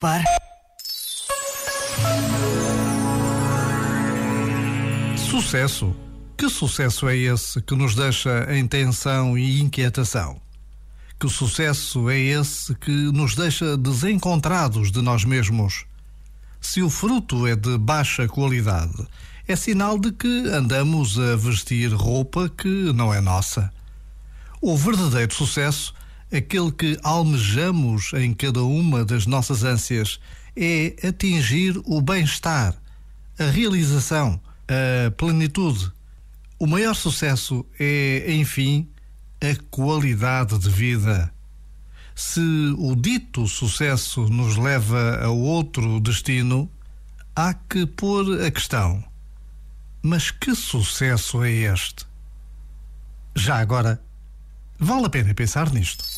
Par. Sucesso? Que sucesso é esse que nos deixa em tensão e inquietação? Que sucesso é esse que nos deixa desencontrados de nós mesmos? Se o fruto é de baixa qualidade, é sinal de que andamos a vestir roupa que não é nossa. O verdadeiro sucesso, aquele que almejamos em cada uma das nossas ânsias, é atingir o bem-estar, a realização, a plenitude. O maior sucesso é, enfim, a qualidade de vida. Se o dito sucesso nos leva a outro destino, há que pôr a questão: mas que sucesso é este? Já agora, vale a pena pensar nisto.